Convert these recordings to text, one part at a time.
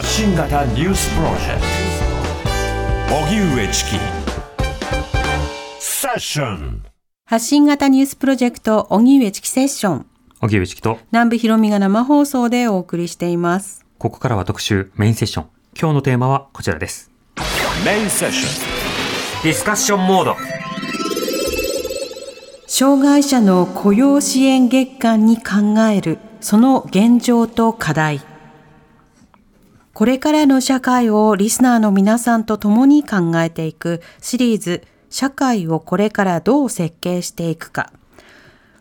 発信型ニュースプロジェクト。荻上チキ。セッション。発信型ニュースプロジェクト荻上チキセッション。荻上チキと、南部ひろみが生放送でお送りしています。ここからは特集メインセッション。今日のテーマはこちらです。メインセッシディスカッションモード。障害者の雇用支援月間に考えるその現状と課題これからの社会をリスナーの皆さんと共に考えていくシリーズ社会をこれからどう設計していくか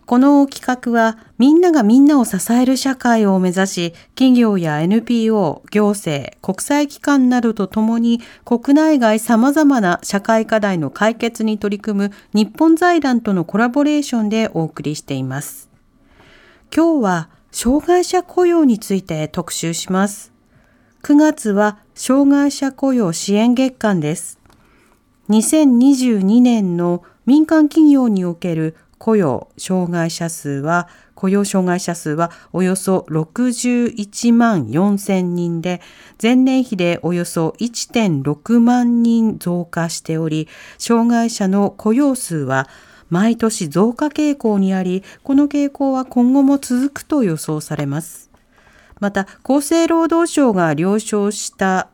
この企画はみんながみんなを支える社会を目指し企業や NPO、行政、国際機関などとともに国内外様々な社会課題の解決に取り組む日本財団とのコラボレーションでお送りしています。今日は障害者雇用について特集します。9月は障害者雇用支援月間です。2022年の民間企業における雇用障害者数は雇用障害者数はおよそ61万4千人で前年比でおよそ1.6万人増加しており障害者の雇用数は毎年増加傾向にありこの傾向は今後も続くと予想されますまた厚生労働省が了承した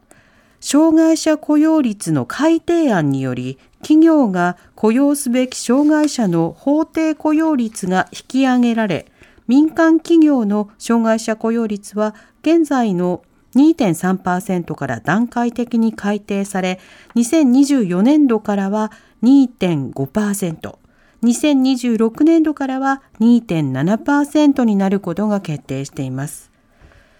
障害者雇用率の改定案により企業が雇用すべき障害者の法定雇用率が引き上げられ民間企業の障害者雇用率は現在の2.3%から段階的に改定され2024年度からは2.5%、2026年度からは2.7%になることが決定しています。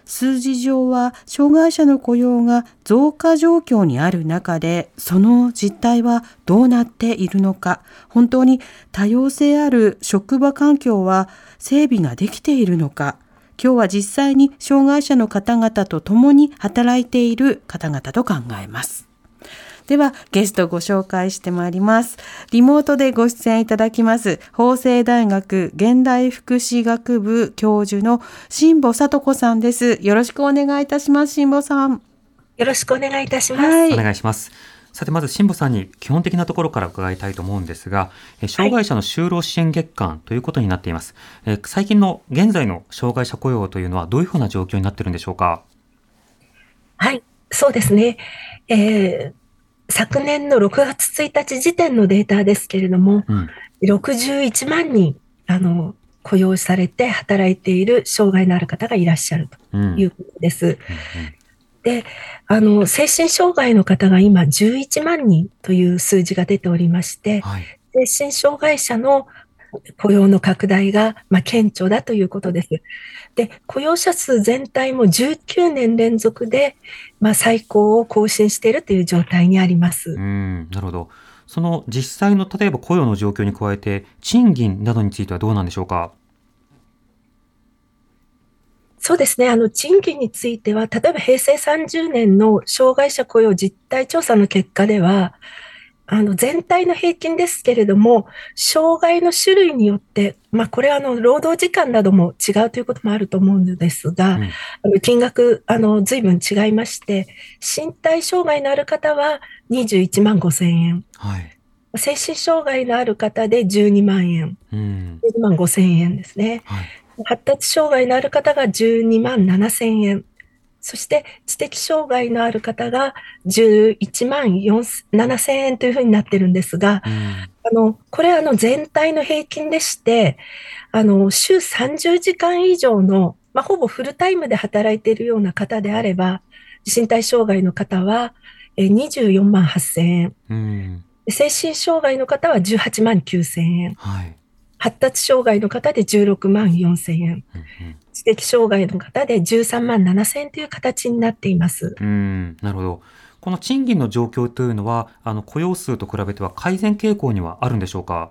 数字上は障害者の雇用が増加状況にある中でその実態はどうなっているのか本当に多様性ある職場環境は整備ができているのか今日は実際に障害者の方々と共に働いている方々と考えます。では、ゲストをご紹介してまいります。リモートでご出演いただきます、法政大学現代福祉学部教授の辛坊聡子さんです。よろしくお願いいたします、辛坊さん。よろしくお願いいたします。はい。お願いします。さて、まず、辛坊さんに基本的なところから伺いたいと思うんですが、え障害者の就労支援月間ということになっています。え最近の現在の障害者雇用というのはどういうふうな状況になっているんでしょうか？はい、そうですね。えー昨年の6月1日時点のデータですけれども、うん。61万人、あの、雇用されて働いている障害のある方がいらっしゃるということです。で、あの、精神障害の方が今11万人という数字が出ておりまして、はい。精神障害者の雇用の拡大が、まあ、顕著だということです。で、雇用者数全体も19年連続で、まあ、最高を更新しているという状態にあります。うん。なるほど。その実際の例えば雇用の状況に加えて、賃金などについてはどうなんでしょうか？そうですね。あの、賃金については、例えば平成30年の障害者雇用実態調査の結果では、あの、全体の平均ですけれども、障害の種類によって、まあ、これはあの、労働時間なども違うということもあると思うのですが、うんあの金額、あの、随分違いまして、身体障害のある方は21万5千円、はい。精神障害のある方で12万円、うん。12万5千円ですね。はい。発達障害のある方が12万7千円。そして知的障害のある方が11万7千円というふうになってるんですが、うん。あの、これあの全体の平均でして、あの、週30時間以上の、まあ、ほぼフルタイムで働いているような方であれば、身体障害の方はえー24万8千円。うん。精神障害の方は18万9千円。はい。発達障害の方で16万4千円。うんうん知的障害の方で13万7千円という形になっています。うん、なるほど。この賃金の状況というのは、あの雇用数と比べては改善傾向にはあるんでしょうか？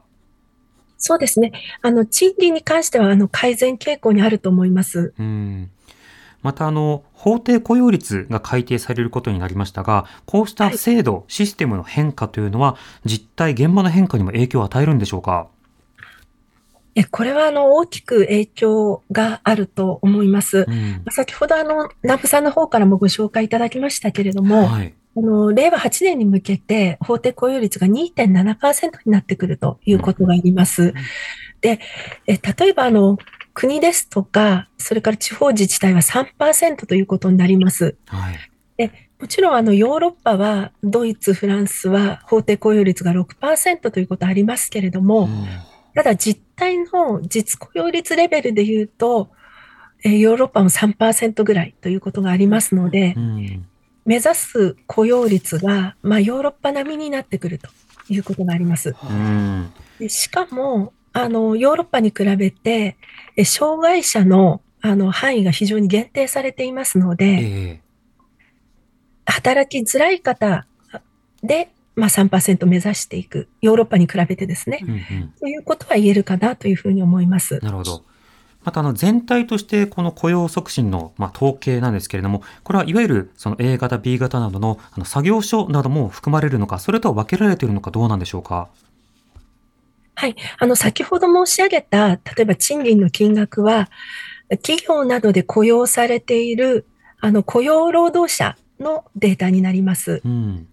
そうですね。あの、賃金に関しては、あの、改善傾向にあると思います。うん。また、あの、法定雇用率が改定されることになりましたが、こうした制度、システムの変化というのは、実態、現場の変化にも影響を与えるんでしょうか？えこれはあの大きく影響があると思います。うん先ほどあの南部さんの方からもご紹介いただきましたけれども、はい。あの令和8年に向けて法定雇用率が2.7%になってくるということがあります。で、え例えばあの国ですとか、それから地方自治体は3%ということになります。はい。もちろんあのヨーロッパはドイツ、フランスは法定雇用率が6%ということありますけれども、うんただ実態の実雇用率レベルで言うと、えーヨーロッパも3%ぐらいということがありますので、うん。目指す雇用率が、まあ、ヨーロッパ並みになってくるということがあります。うん。でしかも、あの、ヨーロッパに比べて、え障害者の、あの、範囲が非常に限定されていますのえで、え。働きづらい方で、まあ、3%目指していく。ヨーロッパに比べてですね。うんうんということは言えるかなというふうに思います。なるほど。またあの全体としてこの雇用促進のまあ統計なんですけれども、これはいわゆるその A 型、B 型などのあの作業所なども含まれるのか、それとは分けられているのかどうなんでしょうか？はい。あの、先ほど申し上げた、例えば賃金の金額は、企業などで雇用されている、あの、雇用労働者のデータになります。うん。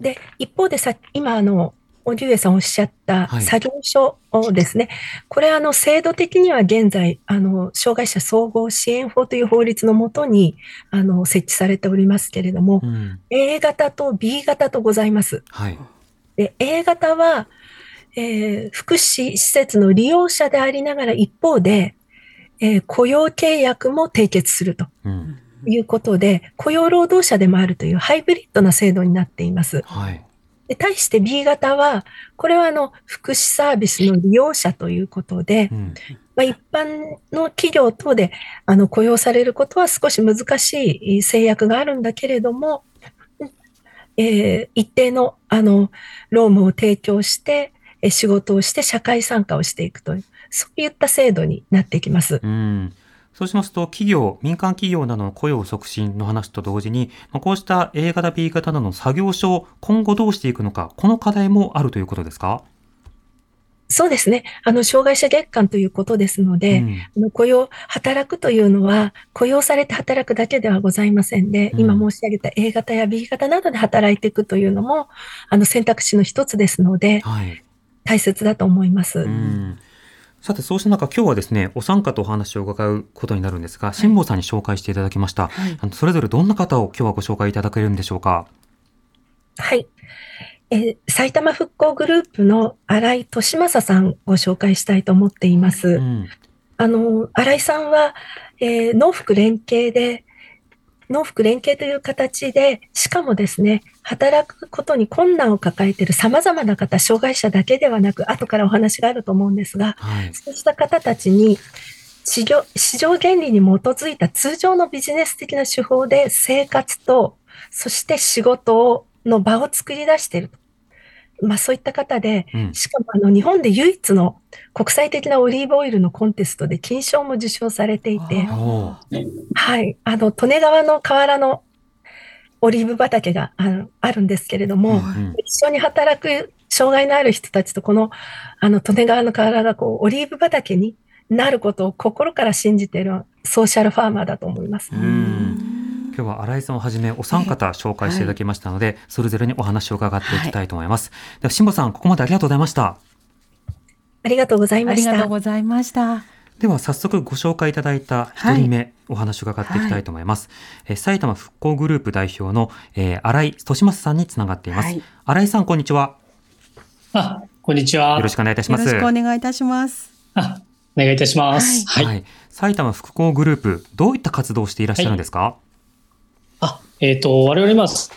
で、一方でさ、今、あの、荻上さんおっしゃったはい作業所をですね、これ、あの、制度的には現在、あの、障害者総合支援法という法律のもとに、あの、設置されておりますけれどもう、ん。A 型と B 型とございます。はい。で、A 型は、えー福祉施設の利用者でありながら一方で、えー雇用契約も締結するとうん。いうことで、雇用労働者でもあるというハイブリッドな制度になっています。はい。で対して B 型は、これはあの福祉サービスの利用者ということでう、ん。まあ、一般の企業等であの雇用されることは少し難しい制約があるんだけれども、えー一定のあの労務を提供して、えー仕事をして社会参加をしていくという、そういった制度になってきます。うん。そうしますと、企業、民間企業などの雇用促進の話と同時に、まあこうした A 型、B 型などの作業所を今後どうしていくのか、この課題もあるということですか？そうですね。あの、障害者月間ということですので、うん雇用、働くというのは、雇用されて働くだけではございませんで、うん今申し上げた A 型や B 型などで働いていくというのも、あの、選択肢の一つですので、はい。大切だと思います。うんさて、そうした中、今日はですね、お三方お話を伺うことになるんですが、辛坊さんに紹介していただきました。はいあのそれぞれどんな方を今日はご紹介いただけるんでしょうか？はい。えー埼玉復興グループの新井利正さんご紹介したいと思っています。うん。あの、新井さんは、えー農福連携で、農福連携という形で、しかもですね、働くことに困難を抱えている様々な方、障害者だけではなく、後からお話があると思うんですが、はい。そうした方たちに、市場市場原理に基づいた通常のビジネス的な手法で生活と、そして仕事をの場を作り出していると。まあそういった方で、うん。しかもあの日本で唯一の国際的なオリーブオイルのコンテストで金賞も受賞されていて、はい、あの利根川の河原のオリーブ畑があのあるんですけれども、うん一緒に働く障害のある人たちとこのあの利根川の河原がこうオリーブ畑になることを心から信じているソーシャルファーマーだと思います。うん今日は新井さんをはじめお三方紹介していただきましたので、それぞれにお話を伺っていきたいと思います。では、辛坊さん、ここまでありがとうございました。ありがとうございありがとうました。ございました。では早速ご紹介いただいた一人目、お話を伺っていきたいと思います。えー埼玉復興グループ代表の、えー新井利正さんにつながっています。はい新井さん、こんにちは。あ、こんにちは。よろしくお願いいたします。よろしくお願いいたします。あ、お願いいたします。はい。埼玉復興グループ、どういった活動をしていらっしゃるんですか、あ、えっ、と、我々今、香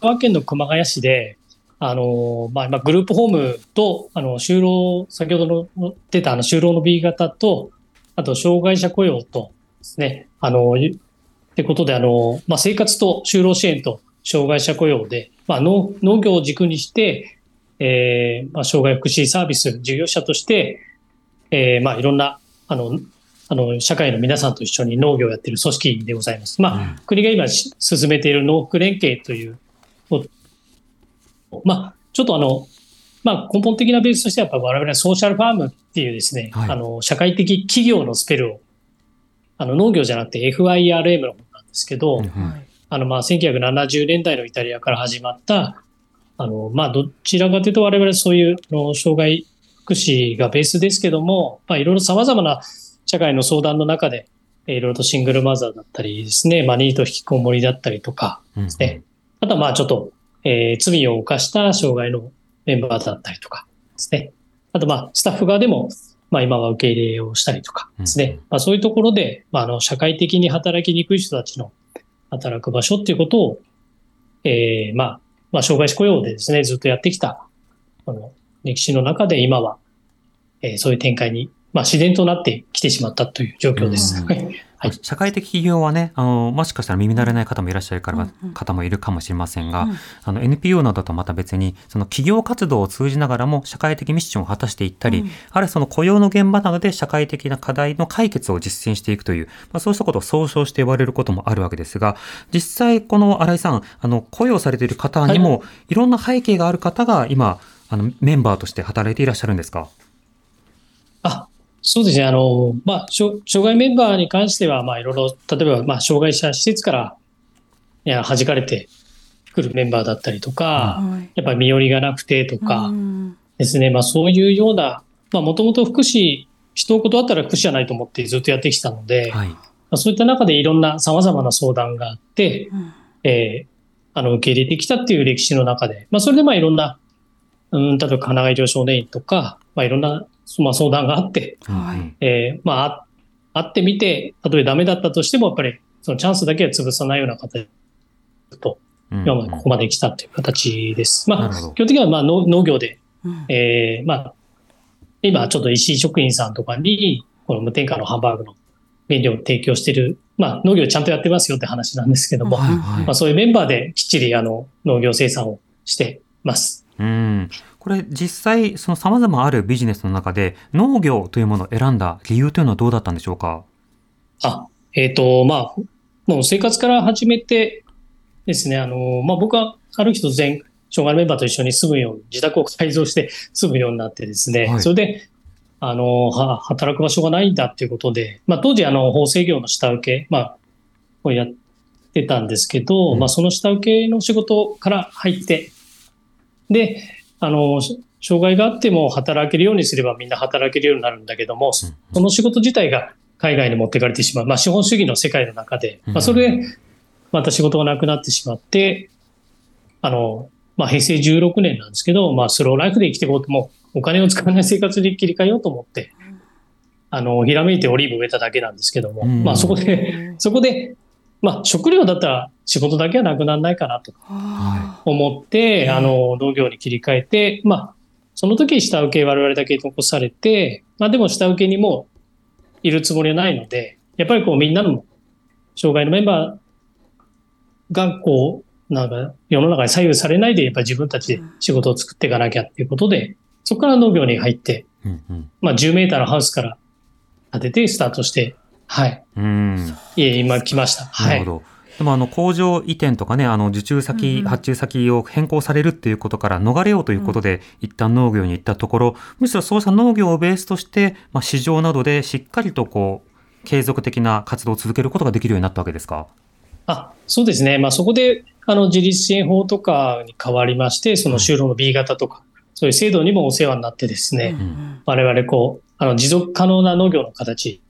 川県の熊谷市で、あの、まあ、今、グループホームと、あの、就労、先ほどの出た、あの、就労の B 型と、あと、障害者雇用とですね、あの、ゆってことで、あの、まあ、生活と就労支援と障害者雇用で、まあ、農農業を軸にして、えーまあ、障害福祉サービス事業者として、えーまあ、いろんな、あの、あの、社会の皆さんと一緒に農業をやっている組織でございます。まあ、うん国が今し進めている農福連携という、おまあ、ちょっとあの、まあ、根本的なベースとしては、やっぱ我々はソーシャルファームっていうですね、はい。あの、社会的企業のスペルを、あの、農業じゃなくて FIRM の方なんですけど、うんあの、まあ、1970年代のイタリアから始まった、あの、まあ、どちらかというと我々そういう、あの障害福祉がベースですけども、まあ、いろいろ様々な社会の相談の中で、えーいろいろとシングルマザーだったりですね、まあ、ニート引きこもりだったりとか、うんねあとはまあちょっと、えー罪を犯した障害のメンバーだったりとかですね。あとまあスタッフ側でも、まあ今は受け入れをしたりとかですね。うんまあそういうところで、まああの社会的に働きにくい人たちの働く場所っていうことを、えーまあ、まあ障害者雇用でですね、ずっとやってきた、この歴史の中で今は、えーそういう展開に、まあ自然となってきてしまったという状況です。うんはいはい。社会的企業はね、あの、もしかしたら耳慣れない方もいらっしゃるから、うんうん。方もいるかもしれませんが、うん。あの、NPO などとまた別に、その企業活動を通じながらも社会的ミッションを果たしていったり、うん。あるいはその雇用の現場などで社会的な課題の解決を実践していくという、まあ、そうしたことを総称して言われることもあるわけですが、実際この新井さん、あの、雇用されている方にも、い。ろんな背景がある方が今、あの、メンバーとして働いていらっしゃるんですか？あ、そうですね。あの、まあ、障障害メンバーに関しては、まあ、いろいろ、例えば、まあ、障害者施設から、いや、弾かれてくるメンバーだったりとか、はいやっぱり身寄りがなくてとかうんですね、まあ、そういうような、まあ、もともと福祉、人を断ったら福祉じゃないと思ってずっとやってきたので、まはい。あ、そういった中でいろんな様々な相談があって、うんえーあの、受け入れてきたっていう歴史の中で、まあ、それでまあ、いろんな、うん、例えば、神奈川医療少年院とか、まあ、いろんな、まあ、相談があって、はいうんえーまあ、あ会ってみて、たとえダメだったとしても、やっぱり、そのチャンスだけは潰さないような形と、うん今までここまで来たという形です。まあ、基本的にはまあ農農業で、うんえーまあ、今ちょっと石井職員さんとかに、この無添加のハンバーグの原料を提供している、まあ農業ちゃんとやってますよって話なんですけども、はいはいまあそういうメンバーできっちりあの農業生産をしてます。うん。これ実際、その様々あるビジネスの中で農業というものを選んだ理由というのはどうだったんでしょうか？あ、えっ、と、まあ、もう生活から始めてですね、あの、まあ僕はある日突然、障害のメンバーと一緒に住むように、自宅を改造して住むようになってですね、はい。それで、あの、は働く場所がないんだっていうことで、まあ当時、あの、法制業の下請け、まあ、をやってたんですけど、うん。まあその下請けの仕事から入って、で、あの、し障害があっても働けるようにすればみんな働けるようになるんだけども、その仕事自体が海外に持ってかれてしまう。まあ、資本主義の世界の中で、まあ、それで、また仕事がなくなってしまって、あの、まあ、平成16年なんですけど、まあ、スローライフで生きていこうと、もうお金を使わない生活に切り替えようと思って、あの、ひらめいてオリーブ植えただけなんですけども、うん。まあ、そこで、そこで、まあ、食料だったら仕事だけはなくならないかなとは思って、あの、農業に切り替えて、まあ、その時下請け我々だけ残されて、まあでも下請けにもいるつもりはないので、やっぱりこうみんなの障害のメンバーがこう、なんか世の中に左右されないで、やっぱり自分たちで仕事を作っていかなきゃっていうことで、そこから農業に入って、まあ10メーターのハウスから建ててスタートして、はい。うん。いえ、今来ました。なはい。るほど。でもあの工場移転とかね、あの受注先、うん発注先を変更されるっていうことから逃れようということで、一旦農業に行ったところ、むしろそうした農業をベースとして、まあ、市場などでしっかりとこう、継続的な活動を続けることができるようになったわけですか？あそうですね。まあそこで、あの、自立支援法とかに変わりまして、その就労の B 型とか、そういう制度にもお世話になってですい。ね、うん我々こう、あの、持続可能な農業の形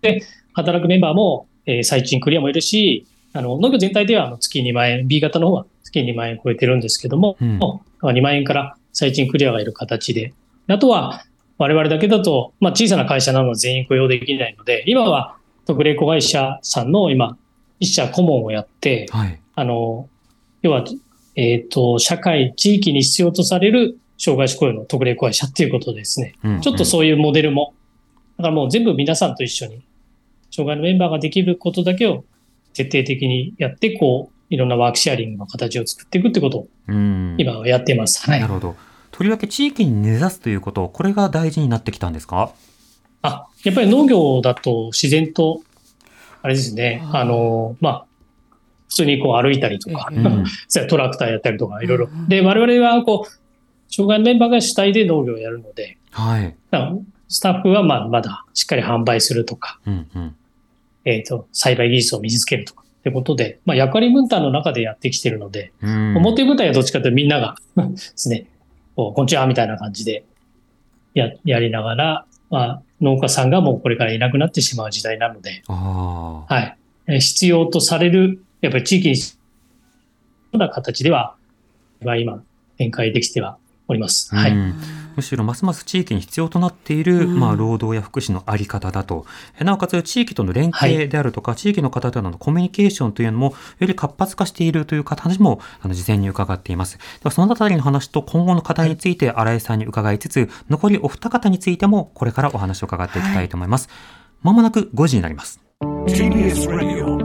で、働くメンバーも、えー最賃クリアもいるし、あの、農業全体ではあの月2万円、B 型の方は月2万円超えてるんですけども、うん2万円から最賃クリアがいる形で、あとは、我々だけだと、まあ小さな会社なので全員雇用できないので、今は特例子会社さんの今、一社顧問をやって、はい。あの、要は、えっ、と、社会、地域に必要とされる障害者雇用の特例子会社っていうことですね。うんちょっとそういうモデルも、だからもう全部皆さんと一緒に、障害のメンバーができることだけを徹底的にやって、こう、いろんなワークシェアリングの形を作っていくってことをうん。今はやっています。はいなる。ほど。とりわけ地域に根ざすということ、これが大事になってきたんですか？あ、やっぱり農業だと自然と、あれですね、あの、まあ、普通にこう歩いたりとか、えうん トラクターやったりとかいろいろ。で、我々はこう、障害のメンバーが主体で農業をやるので、はい。スタッフはまあまだしっかり販売するとか、うんうん。えっ、と、栽培技術を身につけるとかってことで、まあ役割分担の中でやってきてるので、うん表舞台はどっちかというとみんながですね、こんにちはみたいな感じでややりながら、まあ、農家さんがもうこれからいなくなってしまう時代なので。はい。えー必要とされる、やっぱり地域に、ような形では、は今、展開できてはおります。はい。うんむしろますます地域に必要となっている、うん。まあ、労働や福祉のあり方だと、えなおかつ地域との連携であるとか、地域の方とのコミュニケーションというのもより活発化しているという話もあの事前に伺っています。ではそのあたりの話と今後の課題について新井さんに伺いつつ、残りお二方についてもこれからお話を伺っていきたいと思います。まもなく5時になります。TBS Radio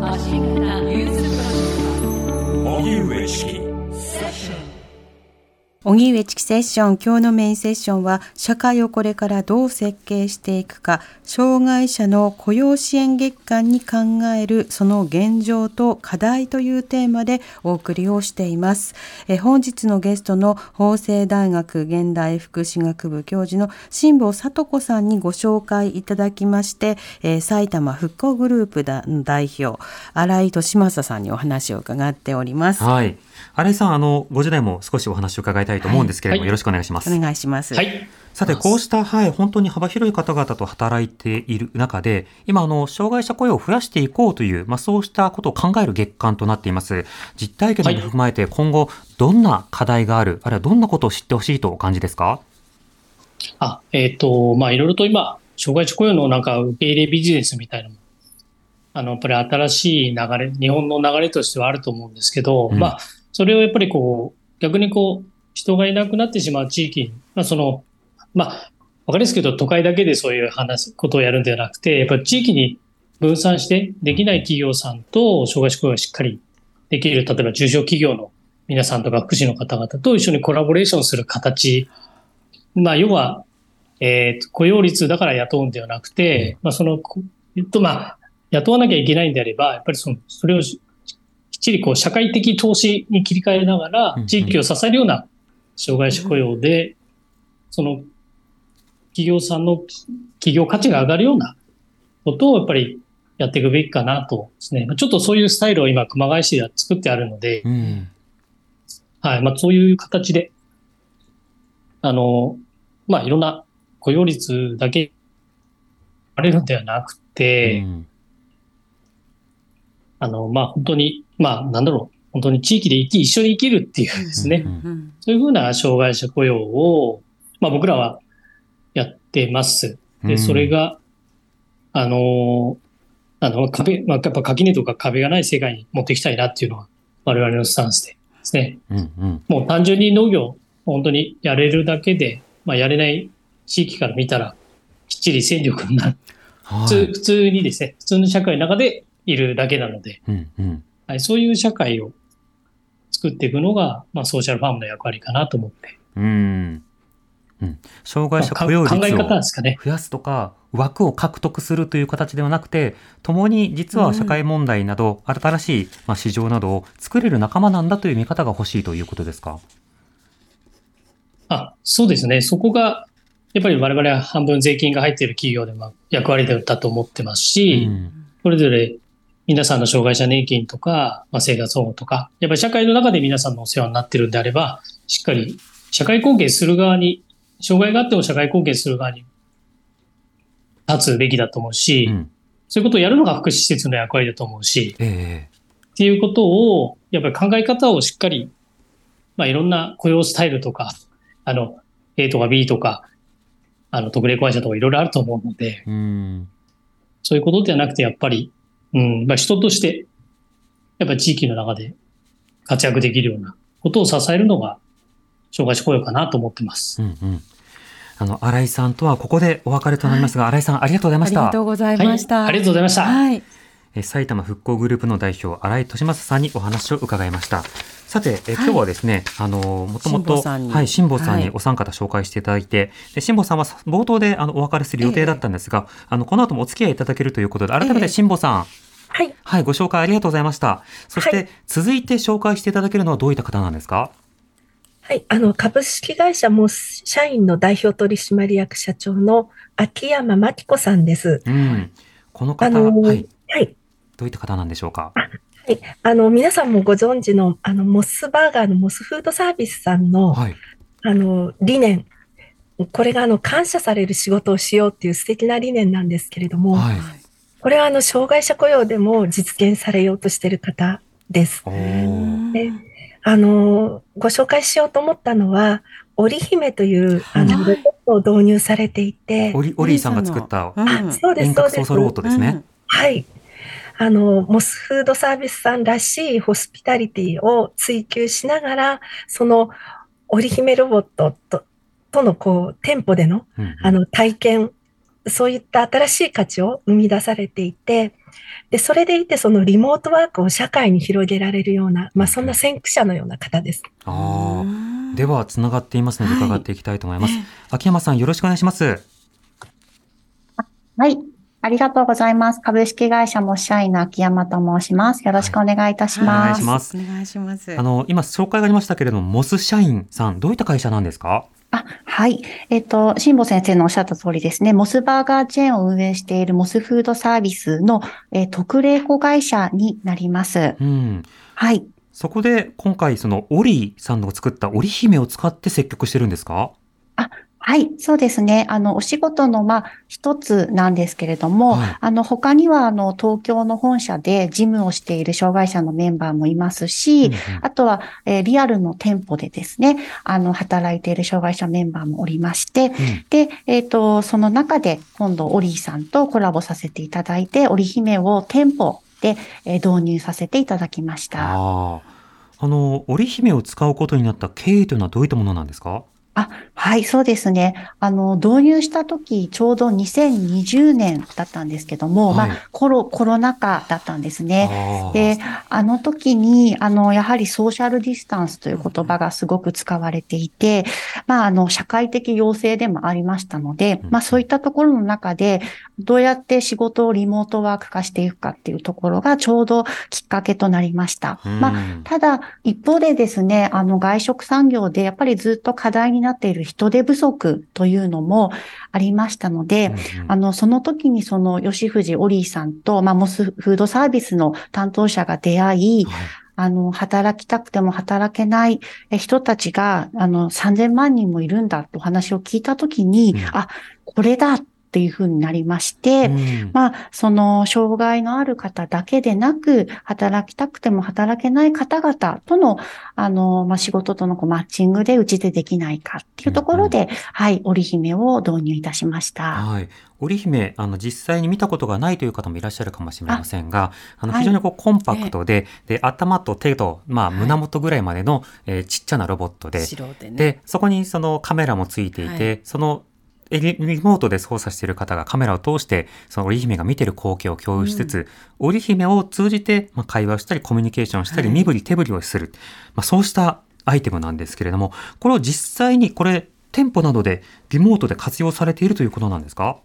荻上荻上チキセッション今日のメインセッションは社会をこれからどう設計していくか障害者の雇用支援月間に考えるその現状と課題というテーマでお送りをしていますえ本日のゲストの法政大学現代福祉学部教授の辛坊聡子さんにご紹介いただきまして、え埼玉復興グループだ代表新井利正さんにお話を伺っておりますはい。新井さん、あの、5時台も少しお話を伺いたいと思うんですけれども、はい。よろしくお願いします。お願いします。はい。さて、こうした、はい、本当に幅広い方々と働いている中で、今、あの、障害者雇用を増やしていこうという、まあ、そうしたことを考える月間となっています。実体験も踏まえて、今後、どんな課題がある、あるいはどんなことを知ってほしいとお感じですか？あ、えっ、と、まあ、いろいろと今、障害者雇用のなんか受け入れビジネスみたいなあの、やっぱり新しい流れ、日本の流れとしてはあると思うんですけど、うん。まあ、それをやっぱりこう、逆にこう、人がいなくなってしまう地域、まあ、その、まあ、わかりやすく言うと都会だけでそういう話す、ことをやるんではなくて、やっぱり地域に分散してできない企業さんと障害者雇用がしっかりできる、例えば中小企業の皆さんとか福祉の方々と一緒にコラボレーションする形、まあ、要は、えー雇用率だから雇うんではなくて、まあ、その、えっと、まあ、雇わなきゃいけないんであれば、やっぱりその、それをちりこう、社会的投資に切り替えながら地域を支えるような障害者雇用で、その、企業さんの企業価値が上がるようなことをやっぱりやっていくべきかなとですね。まあちょっとそういうスタイルを今、熊谷市では作ってあるので、うん。はい。まあ、そういう形で、あの、まあ、いろんな雇用率だけ、あれるんではなくて、うんあの、まあ、本当に、まあ、なんだろう、本当に地域で生き、一緒に生きるっていうですね、うん。うん。そういうふうな障害者雇用を、まあ、僕らはやってます。で、それ、が、あの、あの、壁、まあ、やっぱ垣根とか壁がない世界に持っていきたいなっていうのは、我々のスタンスでですね。うんうん。もう単純に農業、本当にやれるだけで、まあ、やれない地域から見たら、きっちり戦力になる。はい。普通、普通にですね、普通の社会の中でいるだけなので、うんうんはい、そういう社会を作っていくのが、まあ、ソーシャルファームの役割かなと思って。うんうん障害者まあ雇用率を。増やすとか枠を獲得するという形ではなくて共に実は社会問題など、新しい、まあ、市場などを作れる仲間なんだという見方が欲しいということですか？あ、そうですね。そこが、やっぱり我々は半分税金が入っている企業でも役割だと思ってますし、うんそれぞれ皆さんの障害者年金とか、まあ、生活保護とか、やっぱり社会の中で皆さんのお世話になってるんであれば、しっかり社会貢献する側に、障害があっても社会貢献する側に立つべきだと思うし、うん。そういうことをやるのが福祉施設の役割だと思うし、えっていうことを、やっぱり考え方をしっかり、まあ、いろんな雇用スタイルとか、あの、A とか B とか、あの、特例会社とかいろいろあると思うので、えうん。そういうことではなくて、やっぱり、うん、まあ、人として、やっぱり地域の中で活躍できるようなことを支えるのが、障害者雇用かなと思ってます。うんうんあの新井さんとはここでお別れとなりますが、新井さんありがとうございまありしたがとうございはい、ました。ありがとうございました。はい。えー埼玉復興グループの代表新井利正さんにお話を伺いましたさて、えー今日はですね、あのもとも辛とはい辛坊さんにはいお三方紹介していただいて、で辛坊さんは冒頭であのお別れする予定だったんですが、あのこの後もお付き合いいただけるということで改めええて辛坊さん、はい。はいご紹介ありがとうございましたそして、はい続いて紹介していただけるのはどういった方なんですか？はい、あの、株式会社モス社員の代表取締役社長の秋山真紀子さんです。うん。この方、あのはい。はい。どういった方なんでしょうか？はい。あの、皆さんもご存知の、あの、モスバーガーのモスフードサービスさんの、はい。あの、理念。これが、あの、感謝される仕事をしようっていう素敵な理念なんですけれども、はい。これは、あの、障害者雇用でも実現されようとしている方です。であの、ご紹介しようと思ったのは、織姫という、あの、はいロボットを導入されていて、オリ、オリーさんが作ったうんあ、そうです、遠そうです。隔操作ロボットですね。はい。あの、モスフードサービスさんらしいホスピタリティを追求しながら、その織姫ロボットととのこう店舗でのうんうんあの体験、そういった新しい価値を生み出されていて、で、それでいてそのリモートワークを社会に広げられるような、まあそんな先駆者のような方です。あうんあ。では、つながっていますので、はい伺っていきたいと思います。秋山さん、よろしくお願いします。はい。ありがとうございます。株式会社も社員の秋山と申します。よろしくお願いいたしお願ます。いしますお願いします。あの、今、紹介がありましたけれども、モス社員さん、どういった会社なんですか？あ、はい。えっ、と、辛坊先生のおっしゃった通りですね、モスバーガーチェーンを運営しているモスフードサービスの、えー特例子会社になります。うん。はい。そこで、今回、その、オリーさんの作った織姫を使って接客してるんですか？はい、そうですね。あの、お仕事の、まあ、一つなんですけれども、はいあの、他には、あの、東京の本社で事務をしている障害者のメンバーもいますし、うんうんあとは、えーリアルの店舗でですね、あの、働いている障害者メンバーもおりまして、うんで、えっ、と、その中で今度、オリーさんとコラボさせていただいて、オリ姫を店舗で、えー導入させていただきました。ああ。あの、織姫を使うことになった経緯というのはどういったものなんですか？あ、はい、そうですね。あの、導入した時、ちょうど2020年だったんですけども、はいまあ、コロ、コロナ禍だったんですね。で、あの時に、あの、やはりソーシャルディスタンスという言葉がすごく使われていて、まあ、あの、社会的要請でもありましたのでうん、まあ、そういったところの中で、どうやって仕事をリモートワーク化していくかっていうところがちょうどきっかけとなりました。まあ、うんただ、一方でですね、あの、外食産業でやっぱりずっと課題になっている人手不足というのもありましたので、うんうん。あの、その時にその吉藤オリーさんと、まあ、モスフードサービスの担当者が出会い、はい。あの、働きたくても働けないえ人たちが、あの、3000万人もいるんだってお話を聞いた時に、うん。あ、これだっていうふうになりまして、うん。まあ、その、障害のある方だけでなく、働きたくても働けない方々との、あの、まあ、仕事とのこうマッチングでうちでできないかっていうところで、はい、織姫を導入いたしました。はい。織姫、あの、実際に見たことがないという方もいらっしゃるかもしれませんが、あの、はい非常にこう、コンパクトで、で、頭と手と、まあ、はい。胸元ぐらいまでの、えーちっちゃなロボットで、白でね。で、そこにそのカメラもついていて、はい。その、えリリモートで操作している方がカメラを通して、その織姫が見てる光景を共有しつつ、織姫を通じて、まあ、会話をしたり、コミュニケーションをしたり、はい。身振り手振りをする。まあ、そうしたアイテムなんですけれども、これを実際に、これ、店舗などでリモートで活用されているということなんですか？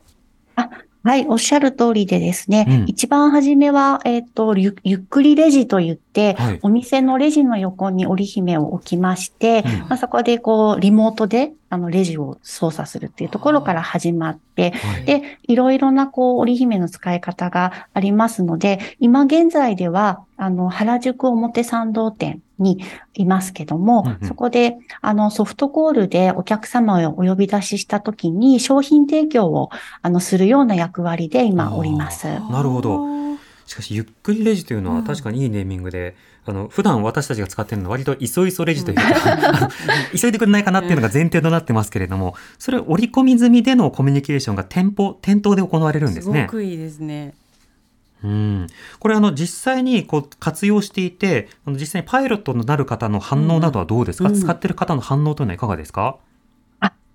はい、おっしゃる通りでですね、うん。一番初めは、えっ、とゆ、ゆっくりレジと言って、はい。お店のレジの横に織姫を置きまして、うん。まあ、そこでこう、リモートで、あの、レジを操作するっていうところから始まって、はい。で、いろいろな、こう、織姫の使い方がありますので、今現在では、あの、原宿表参道店にいますけども、うんうん。そこで、あの、ソフトコールでお客様をお呼び出ししたときに、商品提供を、あの、するような役割で今おります。なるほどしかし、ゆっくりレジというのうんは確かにいいネーミングで、あの、普段私たちが使っているのは割といそいそレジというか、あ の急いでくれないかなっていうのが前提となってますけれども、それ織り込み済みでのコミュニケーションが店舗、店頭で行われるんですすごね。くいいですね。うん。これあの、実際にこう活用していて、あの実際にパイロットになる方の反応などはどうですか、うん使ってる方の反応というのはいかがですか？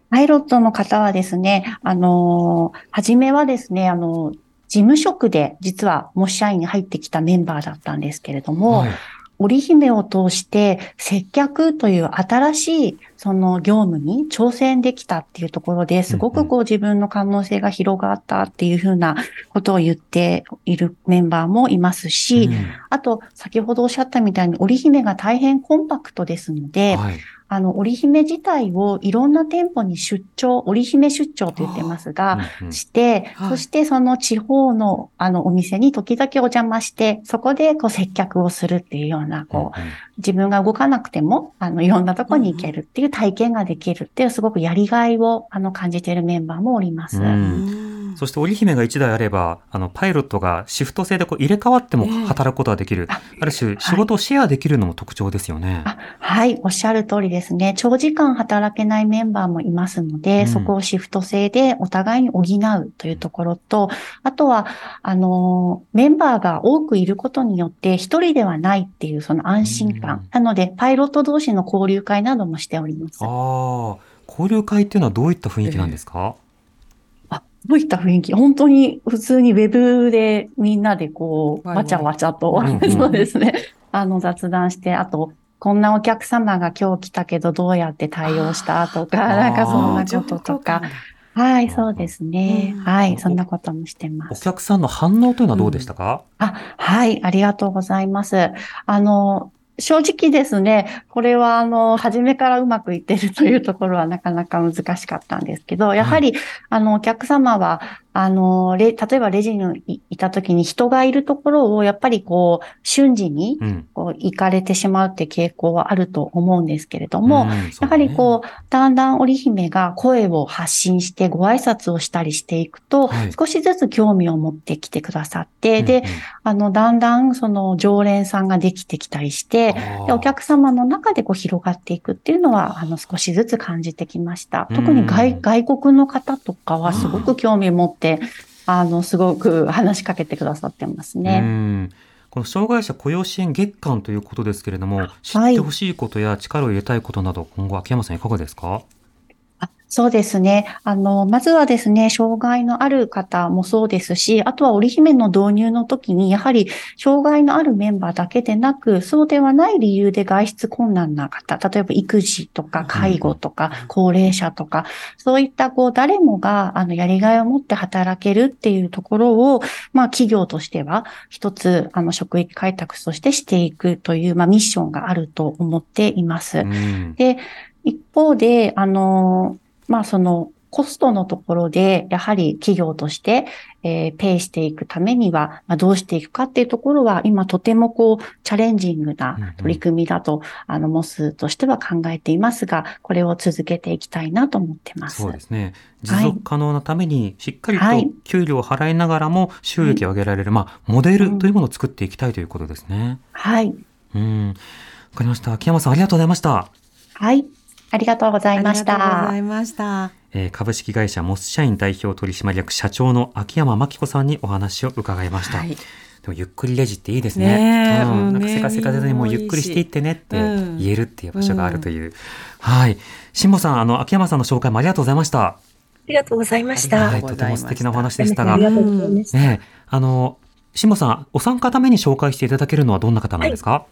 パイロットの方はですね、あのー初めはですね、あの事務職で実は模試社員に入ってきたメンバーだったんですけれども、はい。織姫を通して接客という新しいその業務に挑戦できたっていうところですごくこう自分の可能性が広がったっていうふうなことを言っているメンバーもいますし、うん。あと、先ほどおっしゃったみたいに、織姫が大変コンパクトですので、はい。あの、織姫自体をいろんな店舗に出張、織姫出張と言ってますが、うんうん。して、はい。そしてその地方のあのお店に時々お邪魔して、そこでこう接客をするっていうような、こう、自分が動かなくても、あの、いろんなとこに行けるっていう体験ができるっていう、すごくやりがいを、あの、感じているメンバーもおります。うんうんそして織姫が1台あれば、あの、パイロットがシフト制でこう入れ替わっても働くことができる。あある種、仕事をシェアできるのも特徴ですよね。あはい、おっしゃる通りですね。長時間働けないメンバーもいますので、うんそこをシフト制でお互いに補うというところと、あとは、あの、メンバーが多くいることによって、一人ではないっていうその安心感。うんなので、パイロット同士の交流会などもしております。ああ、交流会っていうのはどういった雰囲気なんですか、どういった雰囲気本当に普通にウェブでみんなでこう、わちゃわちゃと、うんうん そうですね。あの雑談して、あと、こんなお客様が今日来たけどどうやって対応した？とか、なんかそんなこととか。はい、そうですね。うんはい、そんなこともしてまおす。客さんの反応というのはどうでしたか、あ、はい、ありがとうございます。あの、正直ですね、これはあの、初めからうまくいってるというところはなかなか難しかったんですけど、やはり、あの、お客様は、あの、レ例えばレジにいいた時に人がいるところを、やっぱりこう、瞬時に、うん。こう、行かれてしまうって傾向はあると思うんですけれども、うんやはりこう、だんだん織姫が声を発信してご挨拶をしたりしていくと、はい。少しずつ興味を持ってきてくださって、うんで、あの、だんだんその常連さんができてきたりして、お客様の中でこう広がっていくっていうのは、あの、少しずつ感じてきました。特にうん。外外国の方とかはすごく興味を持って、あの、すごく話しかけてくださってますうね。ん。この障害者雇用支援月間ということですけれども、知ってほしいことや力を入れたいことなど、今後秋山さんいかがですか？あそうですね。あの、まずはですね、障害のある方もそうですし、あとは織姫の導入の時に、やはり障害のあるメンバーだけでなく、そうではない理由で外出困難な方、例えば育児とか介護とか高齢者とか、そういったこう誰もがあのやりがいを持って働けるっていうところを、まあ企業としては一つあの職域開拓としてしていくという、まあミッションがあると思っています。うんで、一方で、あの、まあ、その、コストのところで、やはり企業として、えーペイしていくためには、まあ、どうしていくかっていうところは、今とてもこう、チャレンジングうんうなん取り組みだと、あの、モスとしては考えていますが、これを続けていきたいなと思ってます。そうですね。持続可能なために、しっかりとはい給料を払いながらも収益を上げられる、まあ、モデルというものを作っていきたいということですね。はい。うん。わかりました。秋山さん、ありがとうございました。はい。ありがとうございましありがとうござた。いました。えー株式会社モス社員代表取締役社長の秋山真紀子さんにお話を伺いました。はい。でもゆっくりレジっていいですねね。えうん、うんねなんかせかせかでもうゆっくりしていってねってうん言えるっていう場所があるという。はい。辛坊さん、あの、秋山さんの紹介もありがとうございました。ありがとうございました。はい、とても素敵なお話でしたがあり、がとうございました。ねえ、あの、辛坊さん、お三方目に紹介していただけるのはどんな方なんですか？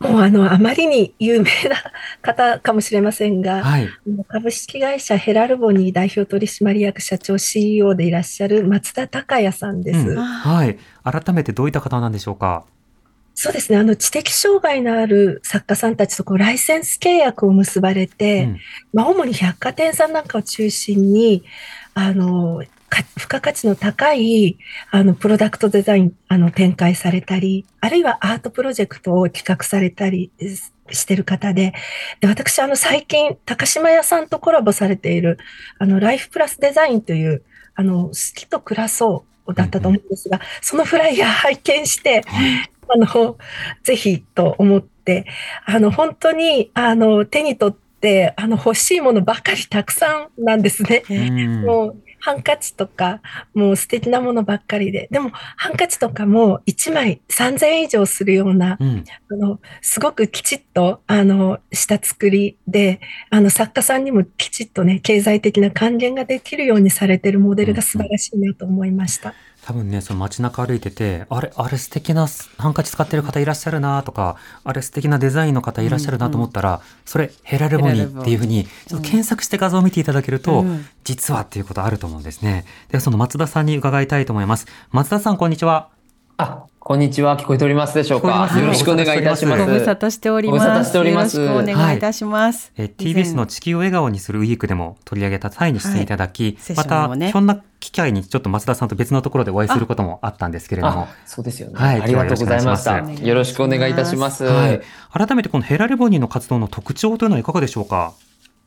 もうあの、あまりに有名な方かもしれませんが、はい。株式会社ヘラルボニー代表取締役社長 CEO でいらっしゃる松田孝也さんです。うんはい。改めてどういった方なんでしょうか？そうですね。あの、知的障害のある作家さんたちとこうライセンス契約を結ばれて、うんまあ、主に百貨店さんなんかを中心に、あの、か付加価値の高い、あの、プロダクトデザイン、あの、展開されたり、あるいはアートプロジェクトを企画されたりししてる方で、で、私、あの、最近、高島屋さんとコラボされている、あの、ライフプラスデザインという、あの、好きと暮らそうだったと思うんですが、そのフライヤー拝見して、あの、ぜひと思って、あの、本当に、あの、手に取って、あの、欲しいものばかりたくさんなんですね。うん。もう、ハンカチとか、もう素敵なものばっかりで。でも、ハンカチとかも1枚3000円以上するような、うん。あの、すごくきちっと、あの、した作りで、あの、作家さんにもきちっとね、経済的な還元ができるようにされてるモデルが素晴らしいなと思いました。多分ね、その街中歩いてて、あれ、あれ素敵なハンカチ使ってる方いらっしゃるなとか、あれ素敵なデザインの方いらっしゃるなと思ったら、それヘラルボニーっていうふうに、ちょっと検索して画像を見ていただけると、うん実はっていうことあると思うんですね。ではその松田さんに伺いたいと思います。松田さん、こんにちは。あ、こんにちは。聞こえておりますでしょうか？よろしくお願いいたします。ご無沙汰しております。ご無沙汰しておりますよろしくお願いいたします。えー TBS の地球を笑顔にするウィークでも取り上げた際に出演いただき、セッまた、ションもねひょんな機会にちょっと松田さんと別のところでお会いすることもあったんですけれどもあ、、そうですよね。はいありがとうございました。よろしくお願いいたします。はい。改めてこのヘラルボニーの活動の特徴というのはいかがでしょうか？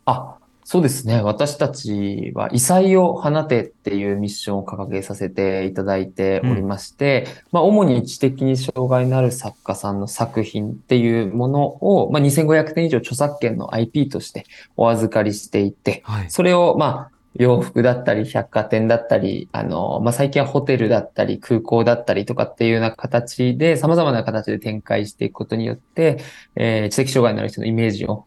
あ、そうですね。私たちは異彩を放てっていうミッションを掲げさせていただいておりまして、まあ主に知的に障害のある作家さんの作品っていうものを、まあ2500点以上著作権の IP としてお預かりしていて、はい。それを、まあ、洋服だったり、百貨店だったり、あの、まあ、最近はホテルだったり、空港だったりとかっていうような形で、様々な形で展開していくことによって、えー知的障害のある人のイメージを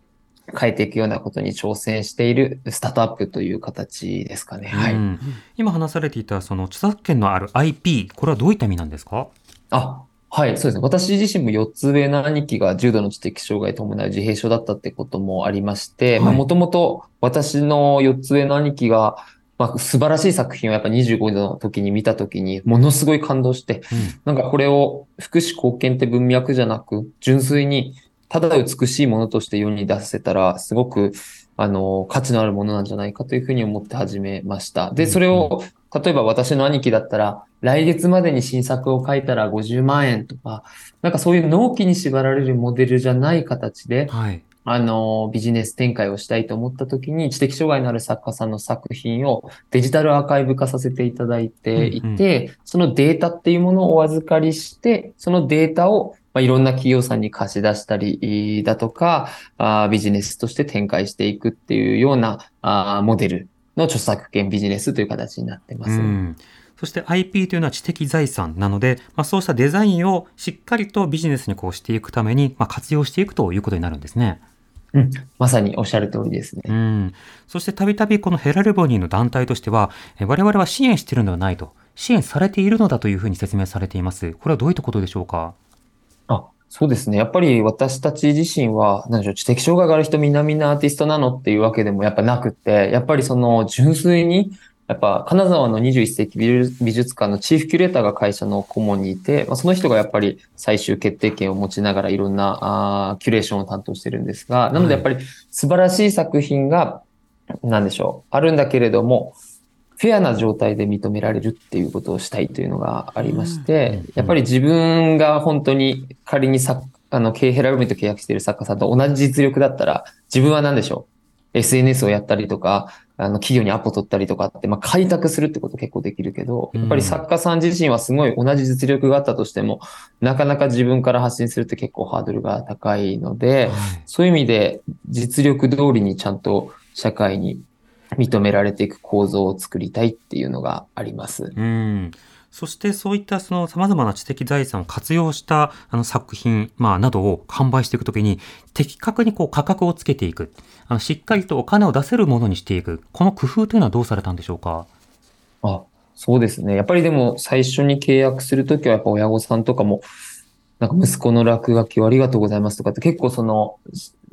変えていくようなことに挑戦しているスタートアップという形ですかね。はい。うん今話されていたその著作権のある IP、これはどういった意味なんですか？あ、はい、そうですね。私自身も4つ上の兄貴が重度の知的障害を伴う自閉症だったってこともありまして、もともと私の4つ上の兄貴が、まあ、素晴らしい作品をやっぱ25の時に見た時に、ものすごい感動して、なんかこれを福祉貢献って文脈じゃなく、純粋にただ美しいものとして世に出せたら、すごく、あの、価値のあるものなんじゃないかというふうに思って始めました。で、それを、例えば私の兄貴だったら、来月までに新作を書いたら50万円とか、なんかそういう納期に縛られるモデルじゃない形で、はい。あの、ビジネス展開をしたいと思った時に、知的障害のある作家さんの作品をデジタルアーカイブ化させていただいていて、そのデータっていうものをお預かりして、そのデータをまあ、いろんな企業さんに貸し出したりだとか、あービジネスとして展開していくっていうようなあーモデルの著作権ビジネスという形になってます。うんそして IP というのは知的財産なので、まあ、そうしたデザインをしっかりとビジネスにこうしていくために、まあ、活用していくということになるんですね。うん、まさにおっしゃる通りですね。うん。そしてたびたびこのヘラルボニーの団体としては、え我々は支援しているのではないと、支援されているのだというふうに説明されています。これはどういったことでしょうか？あ、そうですね。やっぱり私たち自身は、なんでしょう、知的障害がある人みんなみんなアーティストなのっていうわけでもやっぱなくて、やっぱりその純粋に、やっぱ金沢の21世紀美術館のチーフキュレーターが会社の顧問にいて、まあ、その人がやっぱり最終決定権を持ちながらいろんなあキュレーションを担当してるんですが、なのでやっぱり素晴らしい作品が、なんでしょう、あるんだけれども、フェアな状態で認められるっていうことをしたいというのがありまして、うん。やっぱり自分が本当に仮に作あの、K ヘラルメンと契約している作家さんと同じ実力だったら、自分は何でしょう ?SNS をやったりとか、あの、企業にアポ取ったりとかって、まあ、開拓するってこと結構できるけど、やっぱり作家さん自身はすごい同じ実力があったとしても、なかなか自分から発信するって結構ハードルが高いので、そういう意味で実力通りにちゃんと社会に認められていく構造を作りたいっていうのがあります。うん。そしてそういったその様々な知的財産を活用したあの作品、まあ、などを販売していくときに、的確にこう価格をつけていく。あの、しっかりとお金を出せるものにしていく。この工夫というのはどうされたんでしょうか？あ、そうですね。やっぱりでも最初に契約するときはやっぱ親御さんとかも、なんか息子の落書きをありがとうございますとかって結構その、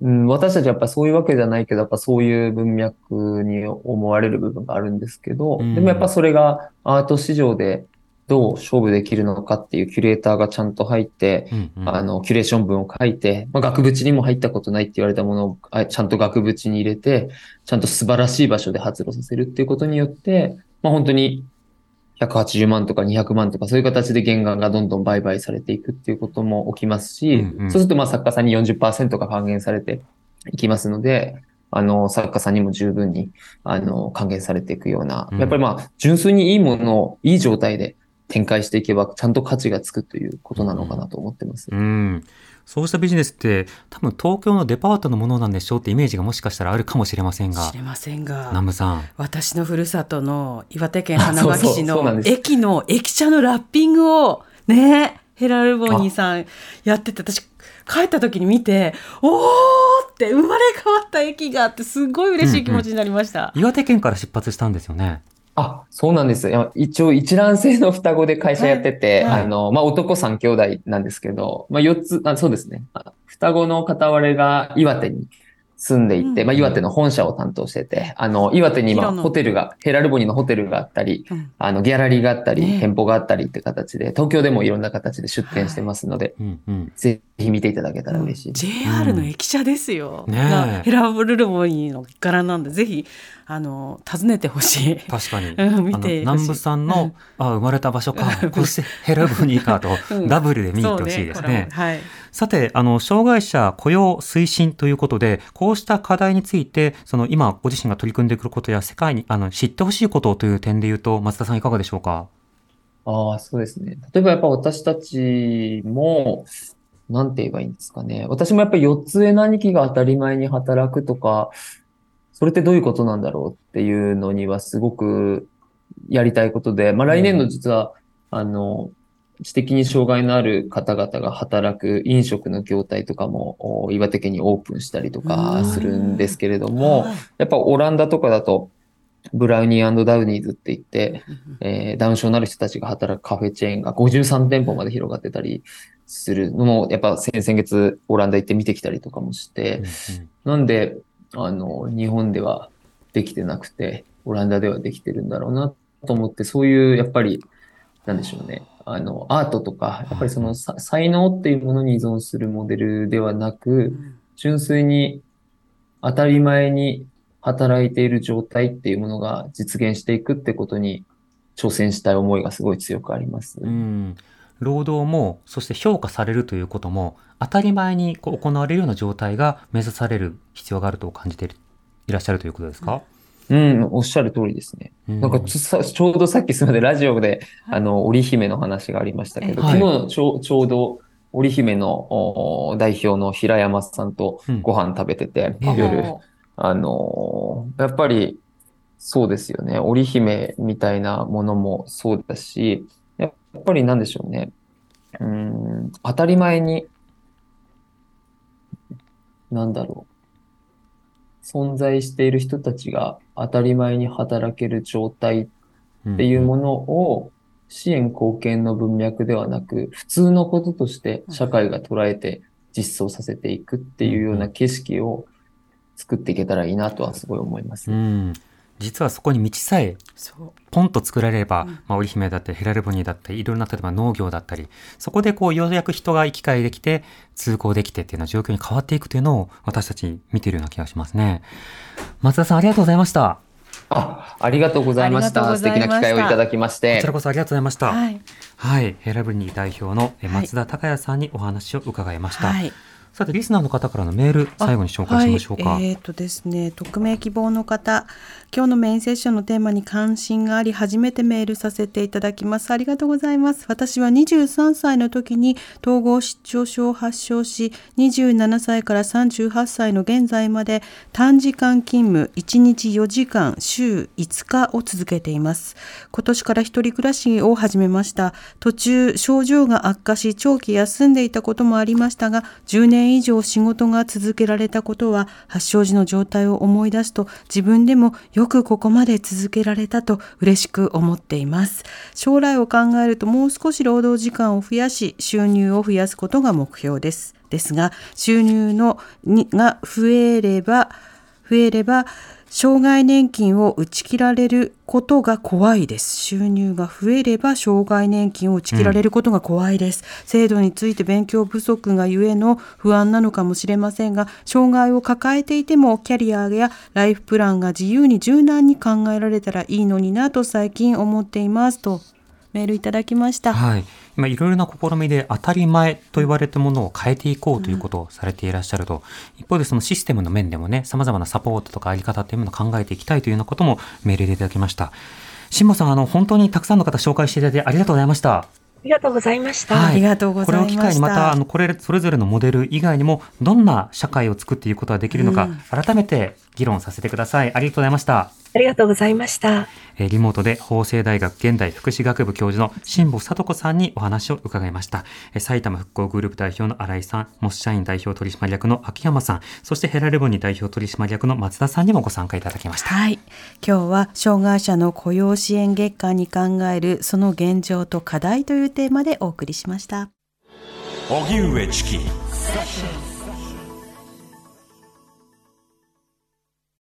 うん、私たちはやっぱそういうわけじゃないけど、やっぱそういう文脈に思われる部分があるんですけど、うん。でもやっぱそれがアート市場でどう勝負できるのかっていうキュレーターがちゃんと入って、うんうん。あの、キュレーション文を書いて、まあ、額縁にも入ったことないって言われたものをあちゃんと額縁に入れて、ちゃんと素晴らしい場所で発露させるっていうことによって、まあ、本当に180万とか200万とかそういう形で原画がどんどん売買されていくっていうことも起きますし、うんうんそうするとまあ作家さんに40%が還元されていきますので、あの、作家さんにも十分に、あの、還元されていくような、うんやっぱりまあ、純粋にいいものをいい状態で展開していけば、ちゃんと価値がつくということなのかなと思ってます。うん。そうしたビジネスって多分東京のデパートのものなんでしょうってイメージがもしかしたらあるかもしれませんが知、れませんが南部さん。私のふるさとの岩手県花巻市の 駅の駅舎のラッピングをねヘラルボニーさんやってて私帰った時に見ておーって生まれ変わった駅があってすごい嬉しい気持ちになりました。岩手県から出発したんですよね。あ、そうなんです。いや一応一卵性の双子で会社やってて、はいはいあの、まあ、男三兄弟なんですけど、まあ、四つ、あ、そうですね。あ双子の片割れが岩手に住んでいて、うんまあ、岩手の本社を担当してて、あの、岩手に今ホテルが、ヘラルボニーのホテルがあったり、うんあの、ギャラリーがあったり、ね店舗があったりって形で、東京でもいろんな形で出店してますので、うんうん。ぜひ見ていただけたら嬉しいです。JR の駅舎ですよ。ねヘラブルルボニーの柄なんで、ぜひ、あの、訪ねてほしい。確かに。うん見てほしいあの南部さんの、あ、生まれた場所か、こしてヘラブニーかとうんダブルで見に行ってほしいですねね。ははい。さて、あの、障害者雇用推進ということで、こうした課題について、その今ご自身が取り組んでくることや世界にあの知ってほしいことという点で言うと、松田さんいかがでしょうか？ああ、そうですね。例えばやっぱ私たちも、なんて言えばいいんですかね。私もやっぱり4つ上の兄貴が当たり前に働くとか、それってどういうことなんだろうっていうのにはすごくやりたいことで、まあ来年度実は、あの、知的に障害のある方々が働く飲食の業態とかもお岩手県にオープンしたりとかするんですけれども、はい。やっぱオランダとかだと、ブラウニーダウニーズって言って、えーダウン症のある人たちが働くカフェチェーンが53店舗まで広がってたりするのも、やっぱ先先月オランダ行って見てきたりとかもして、なんで、あの、日本ではできてなくて、オランダではできてるんだろうなと思って、そういう、やっぱり、なんでしょうね。あの、アートとか、やっぱりそのさ才能っていうものに依存するモデルではなく、純粋に当たり前に働いている状態っていうものが実現していくってことに挑戦したい思いがすごい強くあります。うん。労働も、そして評価されるということも、当たり前にこう行われるような状態が目指される必要があると感じているいらっしゃるということですか、うん、おっしゃる通りですね。うん。なんかちょうどさっきすみません、ラジオで、あの、織姫の話がありましたけど、はい。昨日ちょうちょうど織姫のお代表の平山さんとうん。ご飯食べてて、うん夜、あのーやっぱりそうですよね。織姫みたいなものもそうだし、やっぱりなんでしょうね。うーん、当たり前に、なんだろう。存在している人たちが当たり前に働ける状態っていうものを支援貢献の文脈ではなく、普通のこととして社会が捉えて実装させていくっていうような景色を作っていけたらいいなとはすごい思いますう。ん。実はそこに道さえ。ポンと作られれば、うんまあ、織姫だったりヘラルボニーだったりいろんな例えば農業だったりそこでこうようやく人が行き来できて通行できてっていうような状況に変わっていくというのを私たち見ているような気がしますね松田さんありがとうございましたあ、ありがとうございました。素敵な機会をいただきましこてちら。こそありがとうございましたはい。はい、ヘラルボニー代表の松田孝也さんにお話を伺いました、はい。さてリスナーの方からのメール最後に紹介しましょうか、はい、えっ、とですね、匿名希望の方、今日のメインセッションのテーマに関心があり、初めてメールさせていただきます。ありがとうございます。私は23歳の時に統合失調症を発症し、27歳から38歳の現在まで短時間勤務1日4時間週5日を続けています。今年から一人暮らしを始めました。途中症状が悪化し長期休んでいたこともありましたが、10年以上仕事が続けられたことは発症時の状態を思い出すと自分でもよよくここまで続けられたと嬉しく思っています。将来を考えるともう少し労働時間を増やし収入を増やすことが目標です。ですが収入のにが増えれば増えれば障害年金を打ち切られることが怖いです。収入が増えれば障害年金を打ち切られることが怖いです。制度について勉強不足がゆえの不安なのかもしれませんが、障害を抱えていてもキャリアやライフプランが自由に柔軟に考えられたらいいのになと最近思っていますとメールいただきました。はい。今いろいろな試みで当たり前と言われたものを変えていこうということをされていらっしゃると、一方でそのシステムの面でもね、様々なサポートとかあり方っていうものを考えていきたいというようなこともメールでいただきました。辛坊さん、あの、本当にたくさんの方紹介していただいてありがとうございました。ありがとうございました。はいありがとうございました。これを機会にまた、あの、これ、それぞれのモデル以外にも、どんな社会を作っていくことができるのか、うん改めて議論させてください。ありがとうございました。ありがとうございました。えーリモートで法政大学現代福祉学部教授の辛坊聡子さんにお話を伺いました。えー埼玉復興グループ代表の新井さん、モス社員代表取締役の秋山さん、そしてヘラレボニー代表取締役の松田さんにもご参加いただきました。はい。今日は障害者の雇用支援月間に考えるその現状と課題というテーマでお送りしました。荻上チキ